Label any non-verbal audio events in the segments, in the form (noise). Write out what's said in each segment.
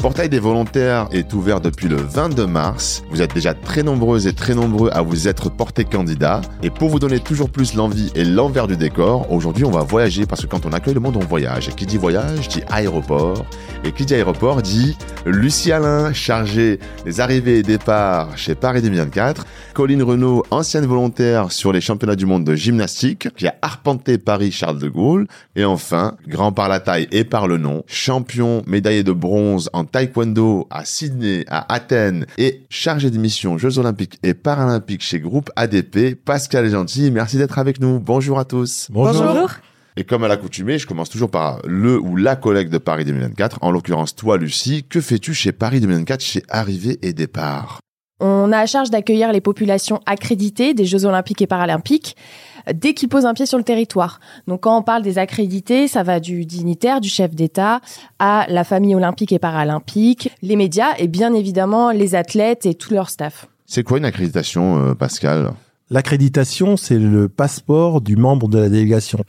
Portail des volontaires est ouvert depuis le 22 mars. Vous êtes déjà très nombreuses et très nombreux à vous être portés candidat. Et pour vous donner toujours plus l'envie et l'envers du décor, aujourd'hui on va voyager parce que quand on accueille le monde, on voyage. Et qui dit voyage dit aéroport. Et qui dit aéroport dit Lucie Alain, chargée des arrivées et départs chez Paris 2024. Colline Renault, ancienne volontaire sur les championnats du monde de gymnastique, qui a arpenté Paris Charles de Gaulle. Et enfin, grand par la taille et par le nom, champion médaillé de bronze en taekwondo à Sydney, à Athènes et chargé de mission Jeux Olympiques et Paralympiques chez Groupe ADP, Pascal Gentil. Merci d'être avec nous. Bonjour à tous. Bonjour. Et comme à l'accoutumée, je commence toujours par le ou la collègue de Paris 2024, en l'occurrence toi Lucie. Que fais-tu chez Paris 2024 chez Arrivée et Départ? On a à charge d'accueillir les populations accréditées des Jeux Olympiques et Paralympiques dès qu'ils posent un pied sur le territoire. Donc quand on parle des accrédités, ça va du dignitaire, du chef d'État, à la famille olympique et paralympique, les médias et bien évidemment les athlètes et tout leur staff. C'est quoi une accréditation, euh, Pascal? L'accréditation, c'est le passeport du membre de la délégation.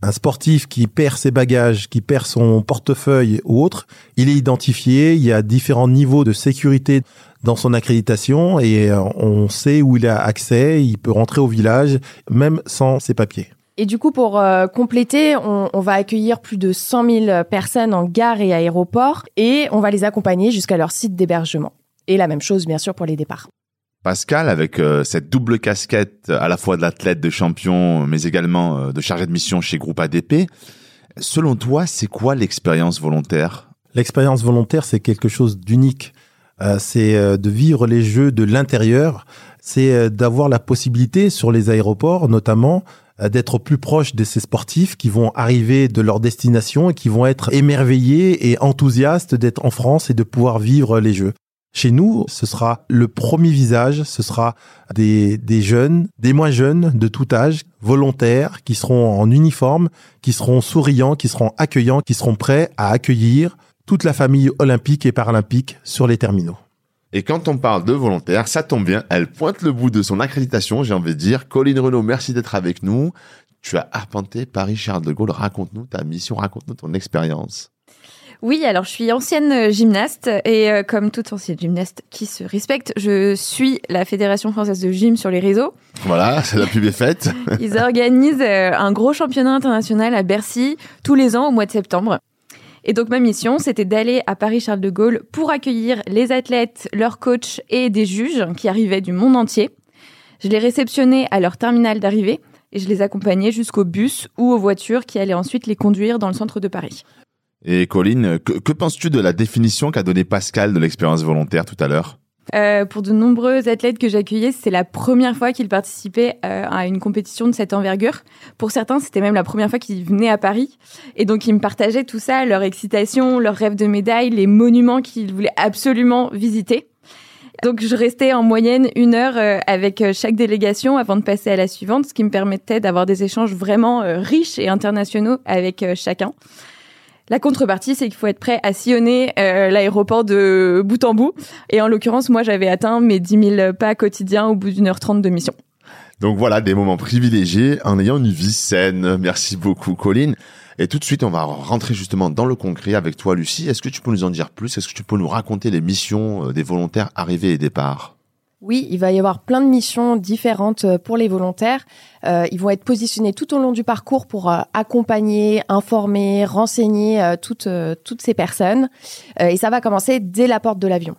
Un sportif qui perd ses bagages, qui perd son portefeuille ou autre, il est identifié, il y a différents niveaux de sécurité dans son accréditation et euh, on sait où il a accès, il peut rentrer au village même sans ses papiers. Et du coup, pour euh, compléter, on, on, va accueillir plus de 100 000 personnes en gare et aéroport et on va les accompagner jusqu'à leur site d'hébergement. Et la même chose, bien sûr, pour les départs. Pascal, avec euh, cette double casquette à la fois de l'athlète, de champion, mais également euh, de chargé de mission chez Groupe ADP, selon toi, c'est quoi l'expérience volontaire? L'expérience volontaire, c'est quelque chose d'unique. Euh, c'est de vivre les jeux de l'intérieur. C'est d'avoir la possibilité sur les aéroports, notamment, d'être plus proche de ces sportifs qui vont arriver de leur destination et qui vont être émerveillés et enthousiastes d'être en France et de pouvoir vivre les jeux. Chez nous, ce sera le premier visage, ce sera des, des jeunes, des moins jeunes de tout âge, volontaires, qui seront en uniforme, qui seront souriants, qui seront accueillants, qui seront prêts à accueillir toute la famille olympique et paralympique sur les terminaux. Et quand on parle de volontaires, ça tombe bien, elle pointe le bout de son accréditation, j'ai envie de dire. Colline Renault, merci d'être avec nous. Tu as arpenté Paris-Charles de Gaulle. Raconte-nous ta mission, raconte-nous ton expérience. Oui, alors je suis ancienne euh, gymnaste et euh, comme toute ancienne gymnaste qui se respecte, je suis la Fédération française de gym sur les réseaux. Voilà, c'est la pub est faite. (laughs) Ils organisent euh, un gros championnat international à Bercy tous les ans au mois de septembre. Et donc ma mission, c'était d'aller à Paris-Charles de Gaulle pour accueillir les athlètes, leurs coachs et des juges qui arrivaient du monde entier. Je les réceptionnais à leur terminal d'arrivée et je les accompagnais jusqu'au bus ou aux voitures qui allaient ensuite les conduire dans le centre de Paris. Et Colline, que, penses-tu de la définition qu'a donnée Pascal de l'expérience volontaire tout à l'heure? Euh, pour de nombreux athlètes que j'accueillais, c'est la première fois qu'ils participaient euh, à une compétition de cette envergure. Pour certains, c'était même la première fois qu'ils venaient à Paris. Et donc, ils me partageaient tout ça, leur excitation, leurs rêves de médailles, les monuments qu'ils voulaient absolument visiter. Donc, je restais en moyenne une heure euh, avec chaque délégation avant de passer à la suivante, ce qui me permettait d'avoir des échanges vraiment riches et internationaux avec chacun. La contrepartie, c'est qu'il faut être prêt à sillonner euh, l'aéroport de bout en bout. Et en l'occurrence, moi, j'avais atteint mes 10 000 pas quotidiens au bout d'une heure trente de mission. Donc voilà, des moments privilégiés en ayant une vie saine. Merci beaucoup, Colline. Et tout de suite, on va rentrer justement dans le concret avec toi, Lucie. Est-ce que tu peux nous en dire plus? Est-ce que tu peux nous raconter les missions des volontaires arrivés et départ oui, il va y avoir plein de missions différentes euh, pour les volontaires. Euh, ils vont être positionnés tout au long du parcours pour euh, accompagner, informer, renseigner toutes ces personnes. et ça va commencer dès la porte de l'avion.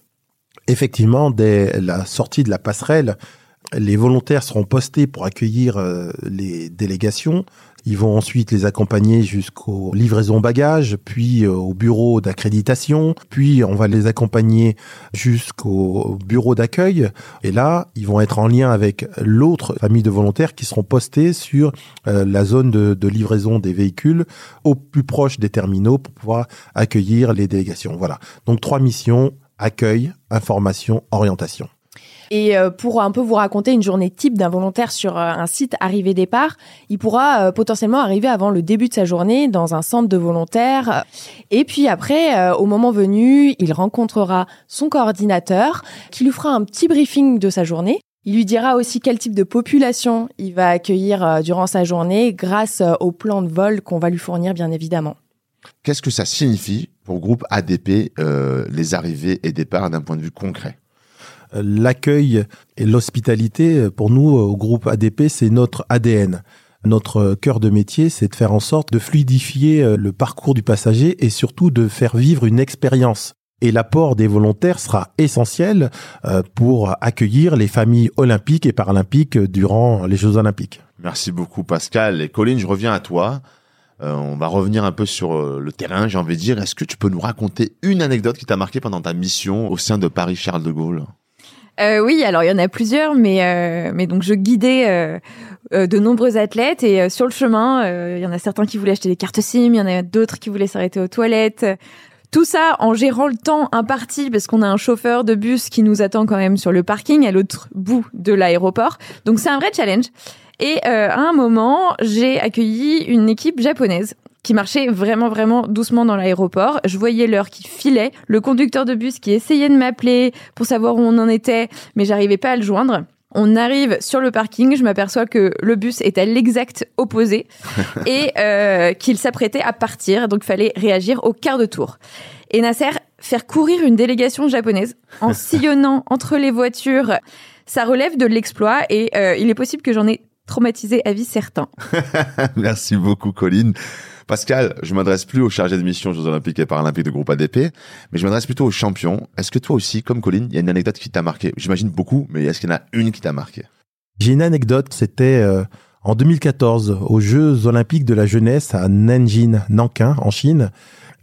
Effectivement, dès la sortie de la passerelle, les volontaires seront postés pour accueillir les délégations. Ils vont ensuite les accompagner jusqu'aux livraisons bagages, puis euh, au bureau d'accréditation, puis on va les accompagner jusqu'au bureau d'accueil. Et là, ils vont être en lien avec l'autre famille de volontaires qui seront postés sur euh, la zone de, de, livraison des véhicules au plus proche des terminaux pour pouvoir accueillir les délégations. Voilà. Donc trois missions accueil, information, orientation. Et euh, pour un peu vous raconter une journée type d'un volontaire sur euh, un site arrivé-départ, il pourra euh, potentiellement arriver avant le début de sa journée dans un centre de volontaires. Et puis après, au moment venu, il rencontrera son coordinateur qui lui fera un petit briefing de sa journée. Il lui dira aussi quel type de population il va accueillir durant sa journée grâce au plan de vol qu'on va lui fournir bien évidemment. Qu'est-ce que ça signifie pour le groupe ADP, les arrivées et départs d'un point de vue concret? L'accueil et l'hospitalité, pour nous, au groupe ADP, c'est notre ADN. Notre cœur de métier, c'est de faire en sorte de fluidifier euh, le parcours du passager et surtout de faire vivre une expérience. Et l'apport des volontaires sera essentiel euh, pour accueillir les familles olympiques et paralympiques durant les Jeux olympiques. Merci beaucoup Pascal. Et Colline, je reviens à toi. Euh, on va revenir un peu sur le terrain, j'ai envie de dire. Est-ce que tu peux nous raconter une anecdote qui t'a marqué pendant ta mission au sein de Paris Charles de Gaulle? Euh, oui, alors il y en a plusieurs, mais euh, mais donc je guidais euh, euh de nombreux athlètes et euh, sur le chemin, il y en a certains qui voulaient acheter des cartes SIM, il y en a d'autres qui voulaient s'arrêter aux toilettes. Tout ça en gérant le temps imparti parce qu'on a un chauffeur de bus qui nous attend quand même sur le parking à l'autre bout de l'aéroport. Donc c'est un vrai challenge. Et à un moment, j'ai accueilli une équipe japonaise qui marchait vraiment vraiment doucement dans l'aéroport. Je voyais l'heure qui filait, le conducteur de bus qui essayait de m'appeler pour savoir où on en était, mais j'arrivais pas à le joindre. On arrive sur le parking, je m'aperçois que le bus est à l'exact opposé (laughs) et euh, qu'il s'apprêtait à partir, donc fallait réagir au quart de tour. Et Nasser, faire courir une délégation japonaise en (laughs) sillonnant entre les voitures, ça relève de l'exploit et euh, il est possible que j'en ai traumatisé à vie certains. (laughs) Merci beaucoup, Colline. Pascal, je m'adresse plus aux chargés de mission Jeux Olympiques et Paralympiques de groupe ADP, mais je m'adresse plutôt aux champions. Est-ce que toi aussi, comme Colline, il y a une anecdote qui t'a marqué? J'imagine beaucoup, mais est-ce qu'il y en a une qui t'a marqué? J'ai une anecdote, c'était euh, en 2014 aux Jeux Olympiques de la jeunesse à Nanjing, Nankin, en Chine.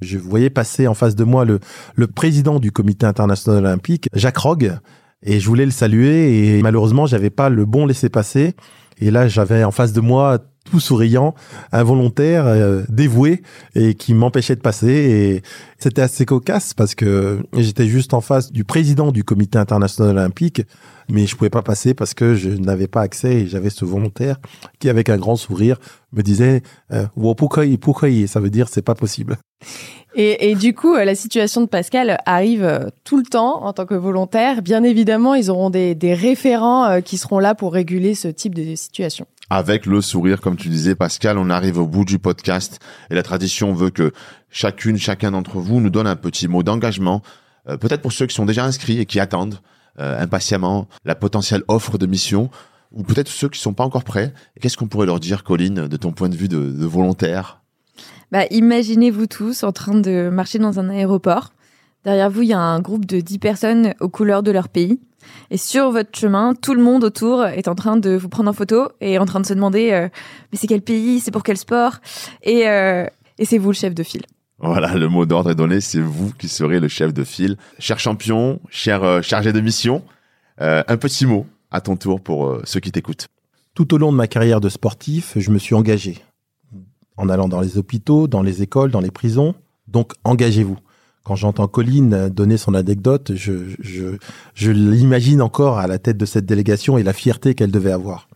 Je voyais passer en face de moi le, le président du comité international olympique, Jacques Rogge, et je voulais le saluer et malheureusement j'avais pas le bon laisser passer et là j'avais en face de moi tout souriant, involontaire, euh, dévoué et qui m'empêchait de passer. Et c'était assez cocasse parce que j'étais juste en face du président du comité international olympique, mais je pouvais pas passer parce que je n'avais pas accès et j'avais ce volontaire qui, avec un grand sourire, me disait euh, « ça veut dire c'est pas possible. Et, et, du coup, euh, la situation de Pascal arrive euh, tout le temps en tant que volontaire. Bien évidemment, ils auront des, des référents qui seront là pour réguler ce type de situation avec le sourire, comme tu disais, Pascal. On arrive au bout du podcast et la tradition veut que chacune, chacun d'entre vous nous donne un petit mot d'engagement, euh, peut-être pour ceux qui sont déjà inscrits et qui attendent euh, impatiemment la potentielle offre de mission, ou peut-être ceux qui sont pas encore prêts. Qu'est-ce qu'on pourrait leur dire, Colline, de ton point de vue de, de volontaire? Bah, Imaginez-vous tous en train de marcher dans un aéroport. Derrière vous, il y a un groupe de 10 personnes aux couleurs de leur pays. Et sur votre chemin, tout le monde autour est en train de vous prendre en photo et en train de se demander euh, mais c'est quel pays, c'est pour quel sport? Et, euh, et c'est vous le chef de file. Voilà, le mot d'ordre est donné, c'est vous qui serez le chef de file. Cher champion, cher euh, chargé de mission, un petit mot à ton tour pour ceux qui t'écoutent. Tout au long de ma carrière de sportif, je me suis engagé en allant dans les hôpitaux, dans les écoles, dans les prisons. Donc engagez-vous quand j'entends Colline donner son anecdote, je, je, je l'imagine encore à la tête de cette délégation et la fierté qu'elle devait avoir.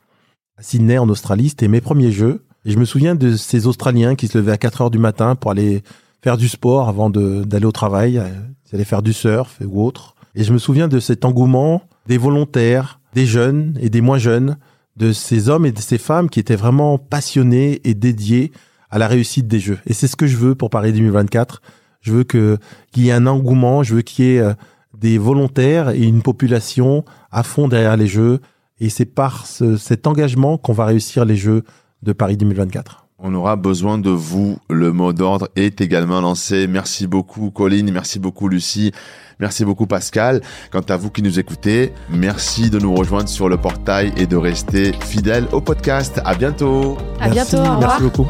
À Sydney, en Australie, c'était mes premiers jeux. Et je me souviens de ces Australiens qui se levaient à 4 heures du matin pour aller faire du sport avant d'aller au travail. Ils allaient faire du surf ou autre. Et je me souviens de cet engouement des volontaires, des jeunes et des moins jeunes, de ces hommes et de ces femmes qui étaient vraiment passionnés et dédiés à la réussite des Jeux. Et c'est ce que je veux pour Paris 2024 je veux que qu'il y ait un engouement, je veux qu'il y ait euh, des volontaires et une population à fond derrière les Jeux. Et c'est par cet engagement qu'on va réussir les Jeux de Paris 2024. On aura besoin de vous. Le mot d'ordre est également lancé. Merci beaucoup Colline, merci beaucoup Lucie, merci beaucoup Pascal. Quant à vous qui nous écoutez, merci de nous rejoindre sur le portail et de rester fidèle au podcast. À bientôt. À bientôt. Au revoir. Merci beaucoup.